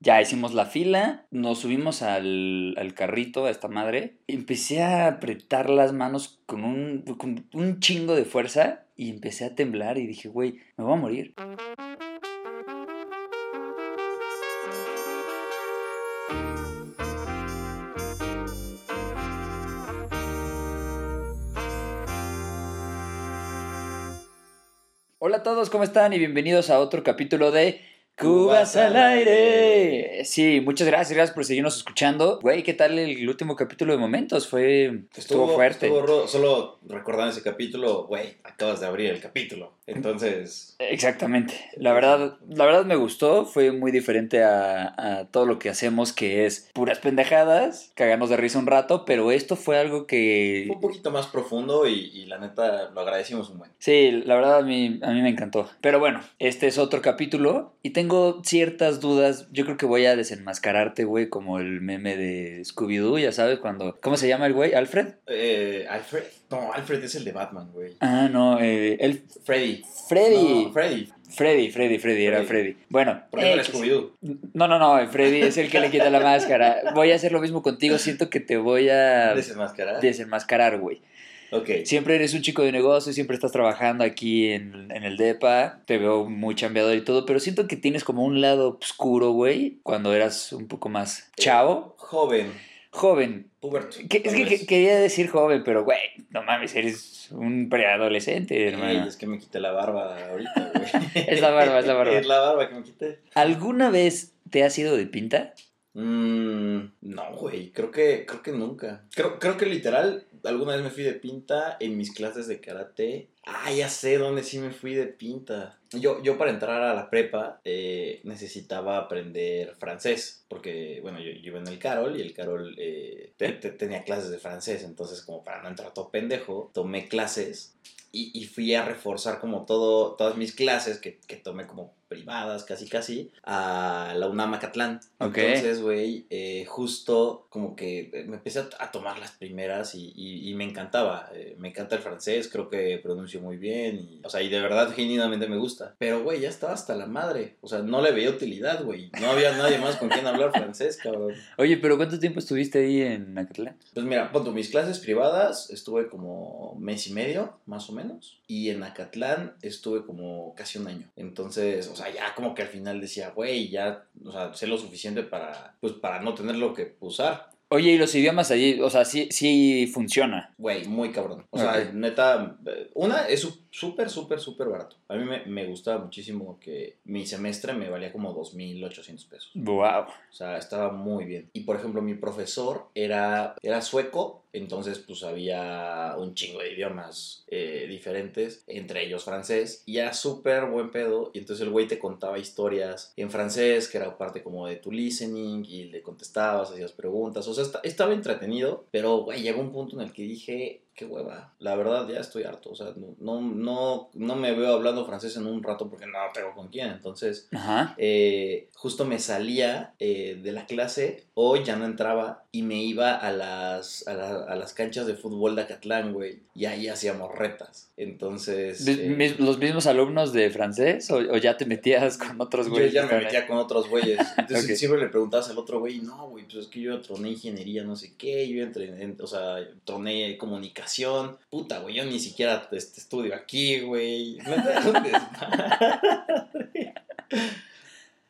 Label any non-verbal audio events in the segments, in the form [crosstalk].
Ya hicimos la fila, nos subimos al, al carrito, a esta madre. Empecé a apretar las manos con un, con un chingo de fuerza y empecé a temblar y dije, güey, me voy a morir. Hola a todos, ¿cómo están? Y bienvenidos a otro capítulo de Cubas al aire. Sí, muchas gracias, gracias por seguirnos escuchando. Güey, ¿qué tal el último capítulo de Momentos? Fue estuvo, fuerte. estuvo solo recordando ese capítulo, güey, acabas de abrir el capítulo. Entonces, Exactamente. La verdad, la verdad me gustó. Fue muy diferente a, a todo lo que hacemos, que es puras pendejadas, cagarnos de risa un rato, pero esto fue algo que fue un poquito más profundo y, y la neta lo agradecimos un buen. Sí, la verdad a mí, a mí me encantó. Pero bueno, este es otro capítulo y tengo ciertas dudas. Yo creo que voy a desenmascararte, güey, como el meme de Scooby-Doo, ya sabes, cuando... ¿Cómo se llama el güey? ¿Alfred? Eh, Alfred, no, Alfred es el de Batman, güey. Ah, no, eh, el... Freddy. Freddy. No, Freddy. Freddy, Freddy, Freddy, era Freddy. Bueno, ¿Por qué no no, no, no, Freddy es el que le quita la máscara. Voy a hacer lo mismo contigo, siento que te voy a ¿Desenmascarar? desenmascarar, güey. Ok. Siempre eres un chico de negocio, siempre estás trabajando aquí en, en el DEPA, te veo muy chambeador y todo, pero siento que tienes como un lado oscuro, güey, cuando eras un poco más chavo, Joven. joven. Puberto. Que- es que, que- quería decir joven, pero güey, no mames, eres un preadolescente, hermano. Ey, es que me quité la barba ahorita, güey. [laughs] Es la barba, es la barba. [laughs] Es la barba que me quité. ¿Alguna vez te has ido de pinta? Mm, no, güey, creo que, creo que nunca. Creo, creo que literal, alguna vez me fui de pinta en mis clases de karate. Ah, ya sé dónde sí me fui de pinta. Yo, yo para entrar a la prepa eh, necesitaba aprender francés, porque, bueno, yo, yo iba en el Carol y el Carol eh, te- te- tenía clases de francés, entonces como para no entrar todo pendejo, tomé clases y, y fui a reforzar como todo, todas mis clases que, que tomé como privadas, casi casi, a la UNAM Acatlán. Ok. Entonces, güey, eh, justo como que me empecé a, a tomar las primeras y, y- y me encantaba. Eh, me encanta el francés, creo que pronuncio muy bien. Y, o sea, y de verdad, genuinamente me gusta. Pero, güey, ya estaba hasta la madre. O sea, no le veía utilidad, güey. No había nadie más con quien hablar francés, cabrón. Oye, pero ¿cuánto tiempo estuviste ahí en Acatlán? Pues mira, punto, mis clases privadas estuve como mes y medio, más o menos. Y en Acatlán estuve como casi un año. Entonces, o sea, ya como que al final decía, güey, ya, o sea, sé lo suficiente para, pues, para no tenerlo que usar. Oye, ¿y los idiomas allí? O sea, sí, sí funciona. Güey, muy cabrón. O sea, neta, una es súper, súper, súper barato. A mí me, me gustaba muchísimo que mi semestre me valía como 2.800 pesos. Wow. O sea, estaba muy bien. Y por ejemplo, mi profesor era, era sueco, entonces pues había un chingo de idiomas eh, diferentes, entre ellos francés, y era súper buen pedo. Y entonces el güey te contaba historias en francés, que era parte como de tu listening, y le contestabas, hacías preguntas. O sea, esta- estaba entretenido, pero güey, llegó un punto en el que dije, qué hueva. La verdad, ya estoy harto. O sea, no, no, no, no me veo hablando francés en un rato porque no tengo con quién. Entonces, Ajá. eh, justo me salía eh, de la clase o ya no entraba y me iba a las, a, la- a las canchas de fútbol de Acatlán, güey. Y ahí hacíamos retas. Entonces... Eh, ¿Los mismos alumnos de francés o, o ya te metías con otros yo güeyes? ya que me metía con otros güeyes. [laughs] Entonces siempre le preguntabas al otro güey, no, güey, pues es que yo troné ingeniería, no sé qué, yo entré en, o sea, troné comunicación. Puta, güey, yo ni siquiera este, estudio aquí, güey. [laughs]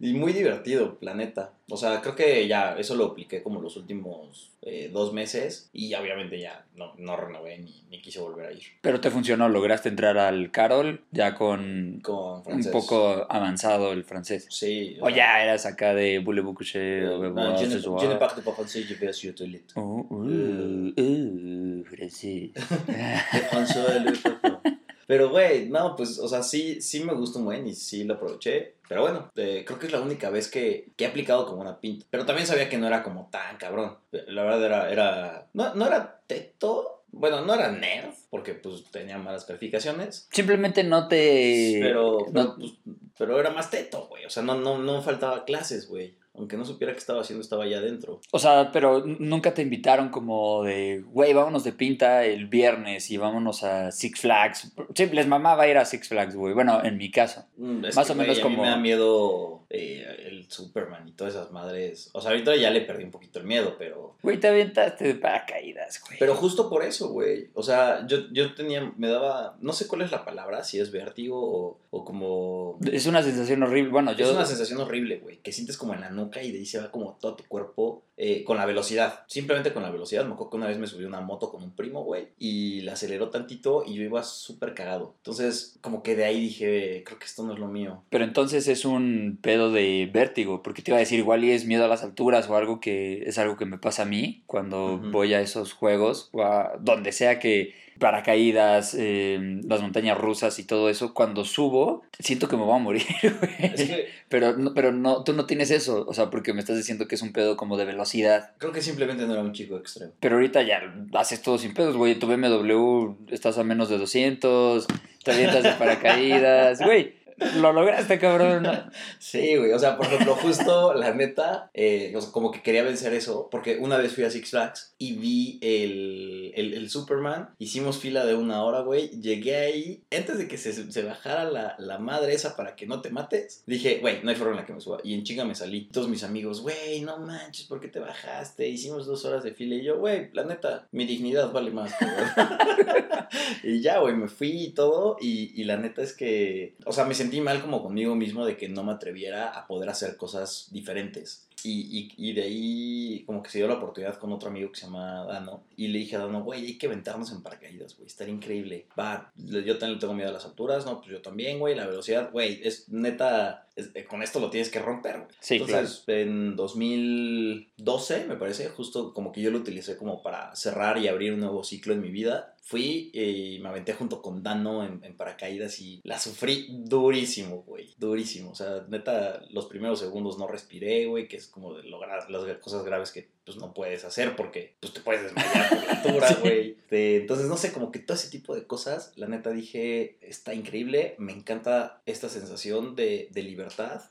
Y muy divertido, planeta. O sea, creo que ya eso lo apliqué como los últimos eh, dos meses y obviamente ya no, no renové ni, ni quise volver a ir Pero te funcionó, lograste entrar al Carol ya con con un poco avanzado el francés. Sí. O ya eras acá de Voulez-vous coucher o No, je ne, parle pas français, je vais sur toilette. Oh, uh, uh, francés. [laughs] De François Le. Pero, güey, no, pues, o sea, sí, sí me gusta un buen y sí lo aproveché. Pero bueno, eh, creo que es la única vez que, que he aplicado como una pinta. Pero también sabía que no era como tan cabrón. La verdad era, era no, no era teto. Bueno, no era nerd, porque pues tenía malas calificaciones. Simplemente no te... Pero, no- pero, pues, pero era más teto, güey. O sea, no, no, no faltaba clases, güey. Aunque no supiera qué estaba haciendo, estaba allá adentro. O sea, pero nunca te invitaron como de, güey, vámonos de pinta el viernes y vámonos a Six Flags. Sí, les mamaba ir a Six Flags, güey. Bueno, en mi caso. Mm, Más que, o menos a mí como- me da miedo eh, el Superman y todas esas madres. O sea, ahorita ya le perdí un poquito el miedo, pero. Güey, te aventaste de paracaídas, güey. Pero justo por eso, güey. O sea, yo, yo tenía, me daba, no sé cuál es la palabra, si es vértigo o, o como... Es una sensación horrible. Bueno, yo. Es una sensación horrible, güey, que sientes como en la nuca y de ahí se va como todo tu cuerpo eh, con la velocidad. Simplemente con la velocidad. Me acuerdo que una vez me subí una moto con un primo, güey, y la aceleró tantito y yo iba súper cagado. Entonces, como que de ahí dije, creo que esto no es lo mío. Pero entonces es un pedo de vértigo, porque te iba a decir, igual y es miedo a las alturas o algo que es algo que me pasa a mí cuando Ujú. voy a esos juegos o a donde sea que paracaídas, eh, las montañas rusas y todo eso, cuando subo, siento que me voy a morir, [laughs] güey. Es que Pero, no, pero no, tú no tienes eso, o sea, porque me estás diciendo que es un pedo como de velocidad. creo que simplemente no era un chico extremo. Pero ahorita ya haces todo sin pedos, güey. Tu BMW estás a menos de 200, te avientas de [laughs] paracaídas, güey. Lo lograste, cabrón. [laughs] Sí, güey. O sea, por ejemplo, justo la neta, eh, como que quería vencer eso, porque una vez fui a Six Flags y vi el, el, el Superman. Hicimos fila de una hora, güey. Llegué ahí, antes de que se, se bajara la, la madre esa para que no te mates, dije, güey, no hay forma en la que me suba. Y en chinga me salí. Todos mis amigos, güey, no manches, ¿por qué te bajaste? Hicimos dos horas de fila. Y yo, güey, la neta, mi dignidad vale más, [laughs] y ya, güey, me fui y todo. Y, y la neta es que, o sea, me sentí mal como conmigo mismo de que no me atreviera a poder hacer cosas diferentes. Y, y, y de ahí como que se dio la oportunidad con otro amigo que se llama Dano. Y le dije a Dano, güey, hay que aventarnos en paracaídas, güey. Estaría increíble. Va, yo también tengo miedo a las alturas, ¿no? Pues yo también, güey. La velocidad, güey, es neta... es- eh, con esto lo tienes que romper. Sí, Entonces, en 2012, me parece, justo como que yo lo utilicé como para cerrar y abrir un nuevo ciclo en mi vida. Fui y me aventé junto con Dano en, en paracaídas y la sufrí durísimo, güey. Durísimo. O sea, neta, los primeros segundos no respiré, güey, que es como de lograr las cosas graves que pues no puedes hacer porque pues te puedes desmayar por la altura, [laughs] güey. Este, Entonces, no sé, como que todo ese tipo de cosas, la neta dije, está increíble, me encanta esta sensación de, de libertad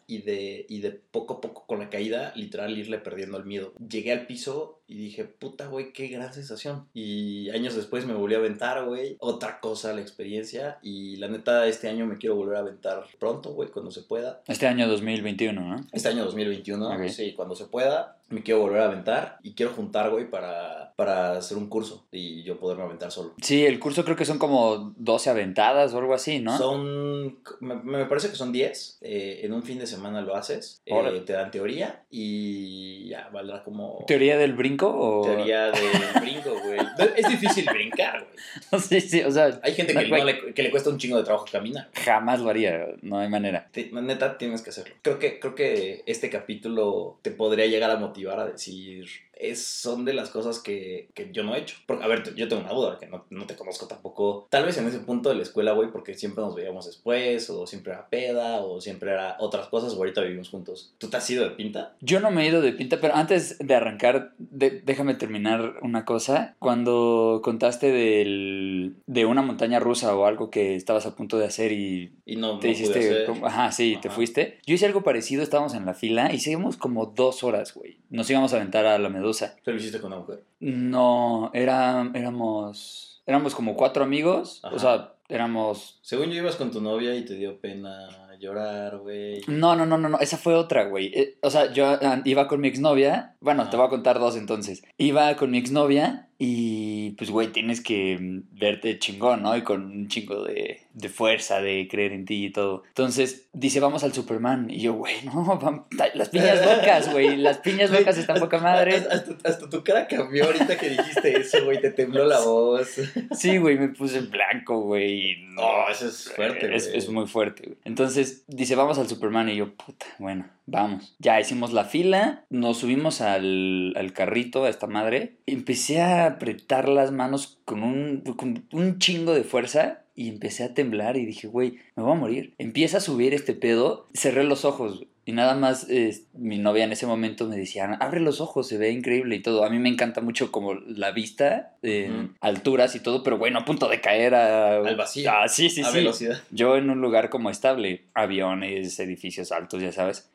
y de, y de poco a poco con la caída, literal, irle perdiendo el miedo. Llegué al piso y dije, puta, güey, qué gran sensación. Y años después me volví a aventar, güey, otra cosa la experiencia y la neta, este año me quiero volver a aventar pronto, güey, cuando se pueda. Este año 2021, ¿no? Este año 2021, Ok. sí, cuando se pueda, me quiero volver a aventar y quiero juntar, güey, para, para hacer un curso y yo poderme aventar solo. Sí, el curso creo que son como 12 aventadas o algo así, ¿no? Son, me, me parece que son 10, eh, en un fin de semana lo haces, eh, te dan teoría y ya valdrá como... ¿Teoría del brinco o...? Teoría de brinco, güey. Es difícil brincar, güey. [laughs] sí, sí, o sea, Hay gente No, que, no le, que le cuesta un chingo de trabajo caminar. jamás lo haría, no hay manera. Te- neta, tienes que hacerlo. Creo que, creo que este capítulo te podría llegar a motivar a decir, es, son de las cosas que, que yo no he hecho. Porque, a ver, yo tengo una duda, que no, no te conozco tampoco. Tal vez en ese punto de la escuela, güey, porque siempre nos veíamos después, o siempre era peda, o siempre era otras cosas, o ahorita vivimos juntos. ¿Tú te has ido de pinta? Yo no me he ido de pinta, pero antes de arrancar, de- déjame terminar una cosa. Cuando contaste del, de una montaña rusa o algo que estabas a punto de hacer y Y no, te no hiciste... Ajá, sí, te fuiste. Yo hice algo parecido, estábamos en la fila y seguimos como dos horas, güey. Nos íbamos a aventar a la medusa. Pero lo hiciste con una mujer. No, era, éramos... Éramos como cuatro amigos, Ajá. o sea, éramos... Según yo ibas con tu novia y te dio pena llorar, güey. No, no, no, no, no, esa fue otra, güey. Eh, o sea, yo ah, iba con mi exnovia, bueno, Ajá. te voy a contar dos entonces. Iba con mi exnovia y pues, güey, tienes que mm, verte chingón, ¿no? Y con un chingo de, de fuerza, de creer en ti y todo. Entonces, dice, vamos al Superman. Y yo, güey, [laughs] no, las piñas locas, güey, las piñas locas están poca madre. Hasta, hasta- hasta tu cara cambió ahorita que dijiste eso, güey. Te tembló la voz. Sí, güey, me puse en blanco, güey. No, eso es fuerte, Es, güey. es muy fuerte, güey. Entonces dice, vamos al Superman. Y yo, puta, bueno, vamos. Ya hicimos la fila, nos subimos al, al carrito, a esta madre. Empecé a apretar las manos con un, con un chingo de fuerza. Y empecé a temblar y dije, güey, me voy a morir. Empieza a subir este pedo. Cerré los ojos. Y nada más eh, mi novia en ese momento me decía, abre los ojos, se ve increíble y todo. A mí me encanta mucho como la vista Ujú. alturas y todo, pero bueno, a punto de caer a... Al vacío. Ah, sí, sí, a sí. velocidad. Yo en un lugar como estable, aviones, edificios altos, ya sabes.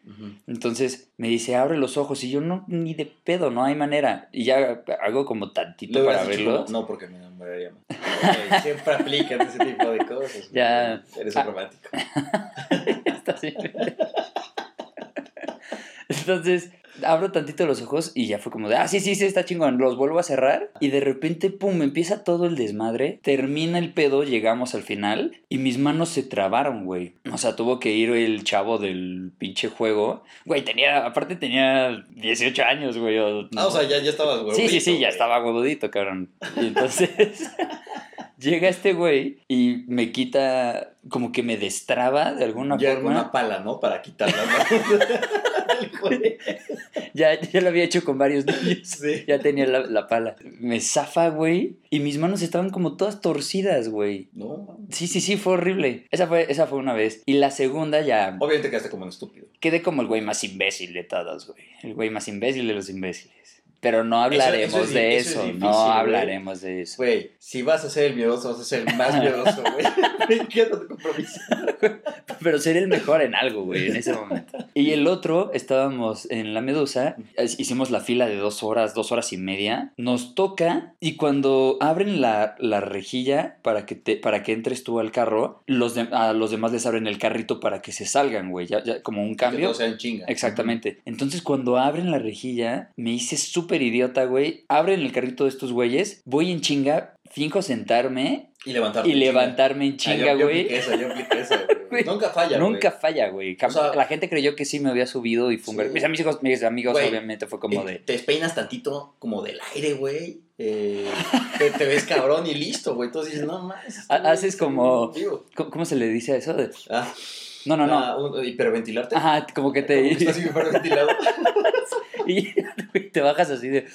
Entonces me dice, abre los ojos y yo no, ni de pedo, no hay manera. Y ya hago como tantito para verlo. No, porque me enamoraría más. Siempre aplicas ese tipo de cosas. [laughs] Ya. Eres Ah. un romántico. [laughs] Está así. Entonces, abro tantito los ojos y ya fue como de, ah, sí, sí, sí, está chingón. Los vuelvo a cerrar y de repente, pum, empieza todo el desmadre. Termina el pedo, llegamos al final y mis manos se trabaron, güey. O sea, tuvo que ir el chavo del pinche juego. Güey, tenía, aparte tenía 18 años, güey. o- Ah, o sea, ya, ya estabas huevudito. Sí, sí, sí, ya estaba huevudito, cabrón. Y entonces [laughs] llega este güey y me quita, como que me destraba de alguna Ya forma. una pala, ¿no? Para quitar las [laughs] manos del güey. [laughs] Ya, ya lo había hecho con varios niños. Sí. Ya tenía la, la pala. Me zafa, güey. Y mis manos estaban como todas torcidas, güey. No. Sí, sí, sí, fue horrible. Esa fue, esa fue una vez. Y la segunda ya Obviamente quedaste como un estúpido. quedé como el güey más imbécil de todos, güey. El güey más imbécil de los imbéciles. Pero no hablaremos eso es- de eso es eso. difícil, no hablaremos de eso. Güey, si vas a ser el miedoso, vas a ser el más miedoso, [laughs] güey. Me compromiso. Pero ser el mejor en algo, güey, en ese momento. Y el otro, estábamos en la Medusa, hicimos la fila de dos horas, dos horas y media. Nos toca y cuando abren la, la rejilla para que, te, para que entres tú al carro, los de- a los demás les abren el carrito para que se salgan, güey, ya, ya como un Que cambio. no sean chinga. Exactamente. Entonces, cuando abren la rejilla, me hice súper idiota, güey. Abren el carrito de estos güeyes, voy en chinga, finjo sentarme Y levantarte. y en levantarme en Ah, chinga, yo, yo güey. apliqué yo apliqué [laughs] güey. Güey, Nunca falla, Nunca güey. falla, güey. Cam- O sea- la gente creyó que sí me había subido y fue un Sí. ver- Mis amigos, mis amigos Güey, obviamente fue como Eh, de... Te despeinas tantito como del aire, güey. Eh, te, te ves cabrón y listo, güey. Entonces dices, no más. Ha- güey haces como-. ¿Cómo, se le dice a eso? De- Ah, No, no, no. ah, un- hiperventilarte. Ajá, como que Como que te... estás [laughs] hiperventilado. [laughs] y te bajas así de...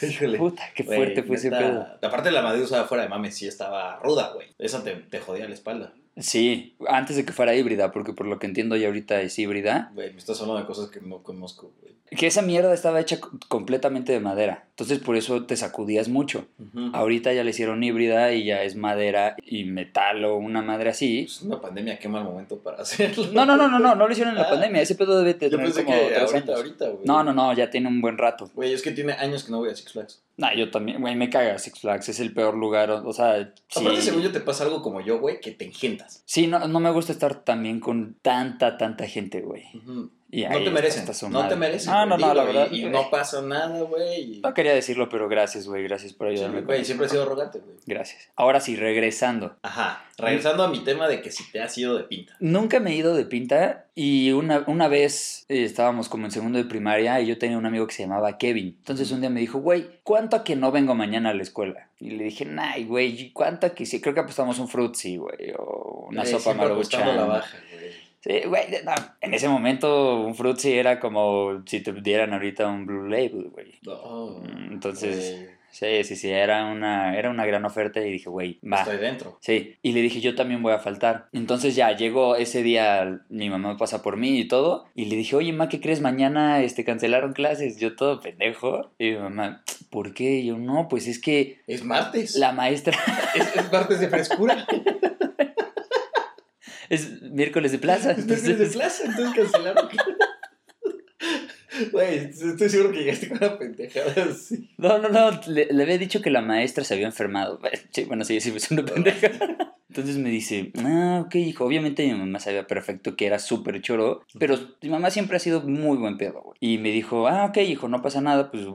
Híjole. Puta, qué fuerte fue ese pedo. Aparte la medusa fuera de mames sí estaba ruda, güey. Esa te, te jodía la espalda. Sí, antes de que fuera híbrida, porque por lo que entiendo ya ahorita es híbrida. Güey, me estás hablando de cosas que no conozco, güey. Que esa mierda estaba hecha completamente de madera. Entonces por eso te sacudías mucho. Ahorita ya le hicieron híbrida y ya es madera y metal o una madre así. Es una pandemia, qué mal momento para [laughs] hacerlo. No, no, no, no, no, no lo hicieron en la Ah. pandemia. Ese pedo debe de Yo tener pensé como que ahorita, años. ahorita, güey. No, no, no, ya tiene un buen rato. Güey, es que tiene años que no voy a Six Flags. Nah, yo también, güey, me caga Six Flags, es el peor lugar, o o sea, sí. Aparte, según yo, te pasa algo como yo, güey, que te engentas. Sí, no, no me gusta estar también con tanta, tanta gente, güey. Ujú. Y No te merecen. su No te merecen. No, no, no, la verdad. Y, no pasa nada, güey. No quería decirlo, pero gracias, güey, gracias por ayudarme. Güey, siempre he sido arrogante, güey. Gracias. Ahora sí, regresando. Ajá. Regresando a mi tema de que si te has ido de pinta. Nunca me he ido de pinta y una, una vez eh, estábamos como en segundo de primaria y yo tenía un amigo que se llamaba Kevin. Entonces un día me dijo, güey, ¿cuánto a que no vengo mañana a la escuela? Y le dije, ay, güey, ¿cuánto a que sí? Creo que apostamos un frutzi, güey, o una sopa maruchan. la baja, güey. Sí, güey, no, en ese momento un frutzi era como si te dieran ahorita un Blue Label, güey. No, Mm, Entonces, güey, sí, sí, sí, era una, era una gran oferta y dije, güey, va. Estoy dentro. Sí, y le dije, yo también voy a faltar. Entonces ya llegó ese día, mi mamá pasa por mí y todo, y le dije, oye, ma, ¿qué crees? Mañana este, cancelaron clases. Yo todo pendejo. Y mi mamá, ¿por qué? Y yo, no, pues es que Es martes. la maestra [laughs] Es, es martes de frescura. [laughs] es miércoles de plaza. Es miércoles de plaza, entonces cancelaron. [laughs] Güey, estoy seguro que llegaste con una pendejada así. No, no, no, le, le había dicho que la maestra se había enfermado. Sí, bueno, sí, sí, es una [laughs] pendeja. Entonces me dice, ah, ok, hijo, obviamente mi mamá sabía perfecto que era súper choro, pero mi mamá siempre ha sido muy buen pedo, güey. Y me dijo, ah, ok, hijo, no pasa nada, pues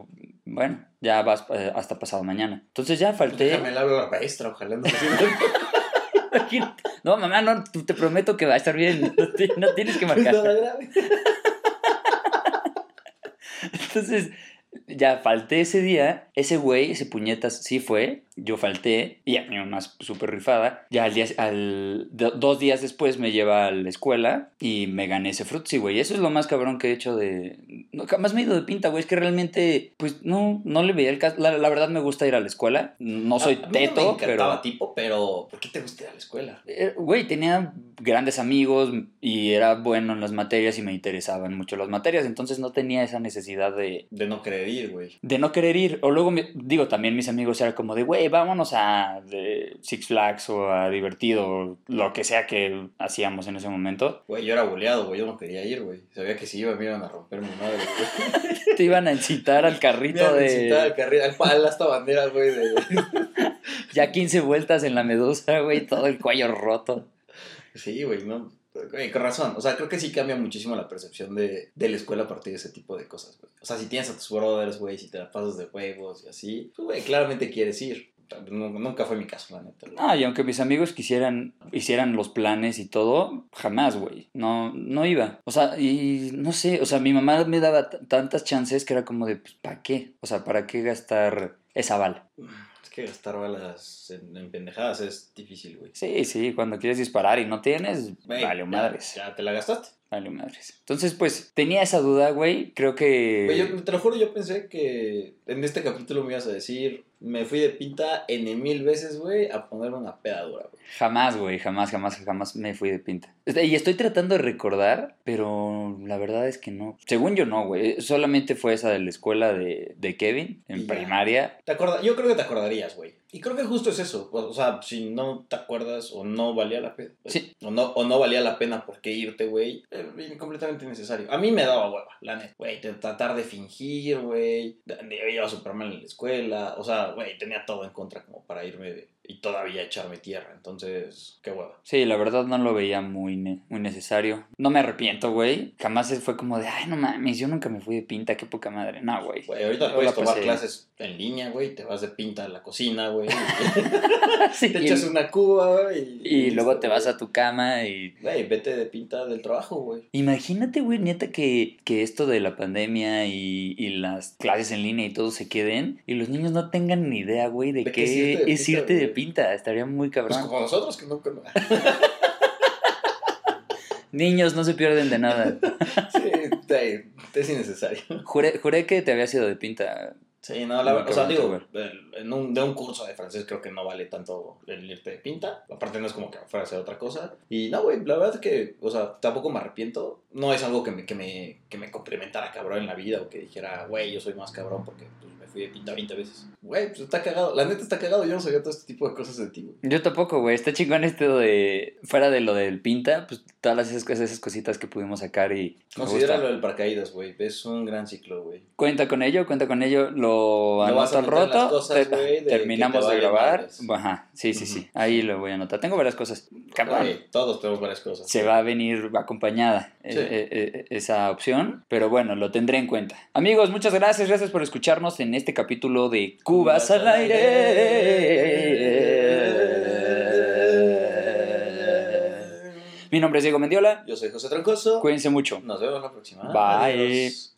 bueno, ya vas eh, hasta pasado mañana. Entonces ya falté. Déjame la maestra, ojalá no. [laughs] No, mamá, no, te prometo que va a estar bien. No, ti- no tienes que No es marcar. [laughs] Entonces, ya falté ese día. Ese güey, ese puñetas, sí fue. Yo falté. Y a mi mamá súper rifada. Ya al día, al, do- dos días después me lleva a la escuela y me gané ese frutzi, güey. Eso es lo más cabrón que he hecho de. No, jamás me he ido de pinta, güey. Es que realmente, pues no, no le veía el caso. La, la verdad me gusta ir a la escuela. No soy A- a teto, no me pero. tipo, pero ¿por qué te gusta ir a la escuela? Eh, Güey, tenía grandes amigos y era bueno en las materias y me interesaban mucho las materias, entonces no tenía esa necesidad de, De no querer ir, güey. de no querer ir. O luego, me- digo, también mis amigos era como de, güey, vámonos a de Six Flags o a Divertido, o lo que sea que hacíamos en ese momento. Güey, yo era boleado, güey. Yo no quería ir, güey. Sabía que si iba me iban a romper mi madre, güey. [laughs] Te iban a incitar al Me carrito iban a incitar al de carril, al pal, hasta banderas, güey. De... [laughs] ya 15 vueltas en la medusa, güey, todo el cuello roto. Sí, güey, no. Güey, con razón. O sea, creo que sí cambia muchísimo la percepción de, de la escuela a partir de ese tipo de cosas, güey. O sea, si tienes a tus brothers, güey, si te la pasas de juegos y así, pues, güey, claramente quieres ir. Nu- Nunca fue mi caso, la neta. Ah, y aunque mis amigos quisieran, hicieran los planes y todo, jamás, güey. No, no iba. O sea, y no sé, o sea, mi mamá me daba tantas chances que era como de, pues, ¿para qué? O sea, ¿para qué gastar esa bala? Es que gastar balas en, en pendejadas es difícil, güey. Sí, sí, cuando quieres disparar y no tienes, vale ya- madres. Ya te la gastaste. Vale madres. Entonces, pues, tenía esa duda, güey. Creo que... Güey, yo te lo juro, yo pensé que en este capítulo me ibas a decir, me fui de pinta N mil veces, güey, a ponerme una pedadura, güey. Jamás, güey, jamás, jamás, jamás me fui de pinta. Este, Y estoy tratando de recordar, pero la verdad es que no. Según yo no, güey. Solamente fue esa de la escuela de, de Kevin, en Y primaria. ¿Te acorda- Yo creo que te acordarías, güey. Y creo que justo es eso. O sea, si no te acuerdas o no valía la pena. pues, Sí. O no, o no valía la pena por qué irte, güey. eh, completamente innecesario. A mí me daba hueva, la neta. Güey, tratar de fingir, güey. Yo iba súper mal en la escuela. O sea, güey, tenía todo en contra como para irme de- y todavía echarme tierra. Entonces, qué hueva. Sí, la verdad no lo veía muy, ne- muy necesario. No me arrepiento, güey. Jamás fue como de, ay, no mames, yo nunca me fui de pinta, qué poca madre. No, güey. Güey, ahorita puedes tomar pasé. clases en línea, güey. Te vas de pinta a la cocina, güey. [laughs] Sí, te y- echas una cuba, güey. Y luego te vas a tu cama y... Güey, vete de pinta del trabajo, güey. Imagínate, güey, neta, que, que esto de la pandemia y, y las clases en línea y todo se queden y los niños no tengan ni idea, güey, de, De qué es irte de pinta. Pinta. Estaría muy Pues cabrón. como nosotros que nunca. Niños, no se pierden de nada. [laughs] sí, es innecesario. Juré, juré que te había sido de pinta. Sí, no, la verdad, o sea, digo, en un, de un curso de francés creo que no vale tanto el irte de pinta. Aparte, no es como que fuera a hacer otra cosa. Y no, güey, la verdad es que, o sea, tampoco me arrepiento. No es algo que me, que me, que me complementara cabrón en la vida o que dijera, güey, yo soy más cabrón porque pues, me fui de pinta 20 veces. Güey, pues está cagado. La neta está cagado. Yo no sabía todo este tipo de cosas de ti, güey. Yo tampoco, güey. Está chingón esto de. Fuera de lo del pinta, pues todas esas, esas cositas que pudimos sacar y. me Considéralo gusta. el paracaídas, güey. Es un gran ciclo, güey. Cuenta con ello, cuenta con ello. Lo Lo anoto al roto. cosas, te- de terminamos de grabar. madres. Ajá, sí, sí, sí. Ahí lo voy a anotar. Tengo varias cosas. Cabrón. Güey, todos tenemos varias cosas. Se va a venir acompañada eh, Sí. eh, eh, esa opción, pero bueno, lo tendré en cuenta. Amigos, muchas gracias, gracias por escucharnos en este capítulo de Cubas al aire. Mi nombre es Diego Mendiola, Yo soy José Troncoso. cuídense mucho. Nos vemos la próxima. Bye. Adiós.